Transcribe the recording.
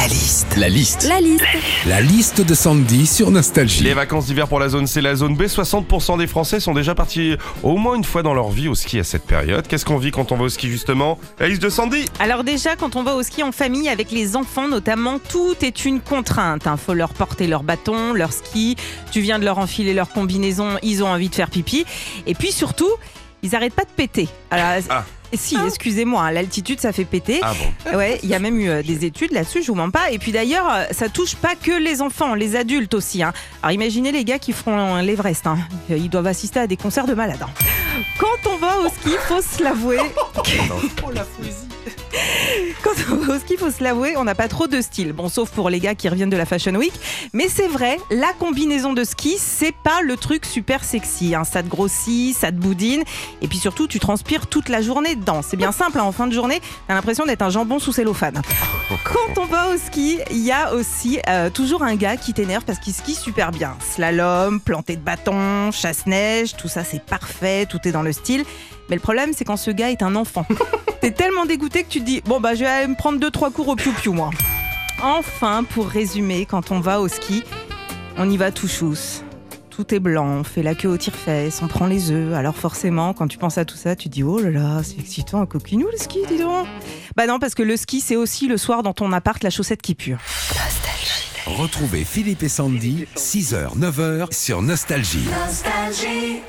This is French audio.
La liste. La liste. La liste. La liste de Sandy sur Nostalgie. Les vacances d'hiver pour la zone C, la zone B, 60% des Français sont déjà partis au moins une fois dans leur vie au ski à cette période. Qu'est-ce qu'on vit quand on va au ski justement? La liste de Sandy Alors déjà, quand on va au ski en famille avec les enfants notamment, tout est une contrainte. Il faut leur porter leur bâton, leur ski. Tu viens de leur enfiler leur combinaison, ils ont envie de faire pipi. Et puis surtout, ils arrêtent pas de péter. Alors, Ah. Si, excusez-moi, hein, l'altitude ça fait péter. Ah bon Ouais, il y a même eu euh, des études là-dessus, je vous mens pas. Et puis d'ailleurs, euh, ça touche pas que les enfants, les adultes aussi. hein. Alors imaginez les gars qui feront l'Everest. hein. Euh, Ils doivent assister à des concerts de malades. hein. Quand on va au ski, faut se l'avouer. Quand on va au ski, faut se l'avouer, on n'a pas trop de style. Bon, sauf pour les gars qui reviennent de la Fashion Week. Mais c'est vrai, la combinaison de ski, c'est pas le truc super sexy. hein. Ça te grossit, ça te boudine. Et puis surtout, tu transpires toute la journée dedans. C'est bien simple, hein. en fin de journée, t'as l'impression d'être un jambon sous cellophane. Quand on va au ski, il y a aussi euh, toujours un gars qui t'énerve parce qu'il skie super bien. Slalom, planté de bâton, chasse-neige, tout ça c'est parfait, tout est dans le style. Mais le problème, c'est quand ce gars est un enfant. T'es tellement dégoûté que tu te dis bon bah je vais aller me prendre deux trois cours au piou-piou moi. Enfin, pour résumer, quand on va au ski, on y va tout chousse. Tout est blanc, on fait la queue au tire-fesse, on prend les œufs. Alors forcément, quand tu penses à tout ça, tu dis oh là là, c'est excitant, un coquinou le ski, dis donc. Bah non, parce que le ski, c'est aussi le soir dans ton appart la chaussette qui pue. Retrouvez Philippe et Sandy, 6h, 9h sur Nostalgie. Nostalgie.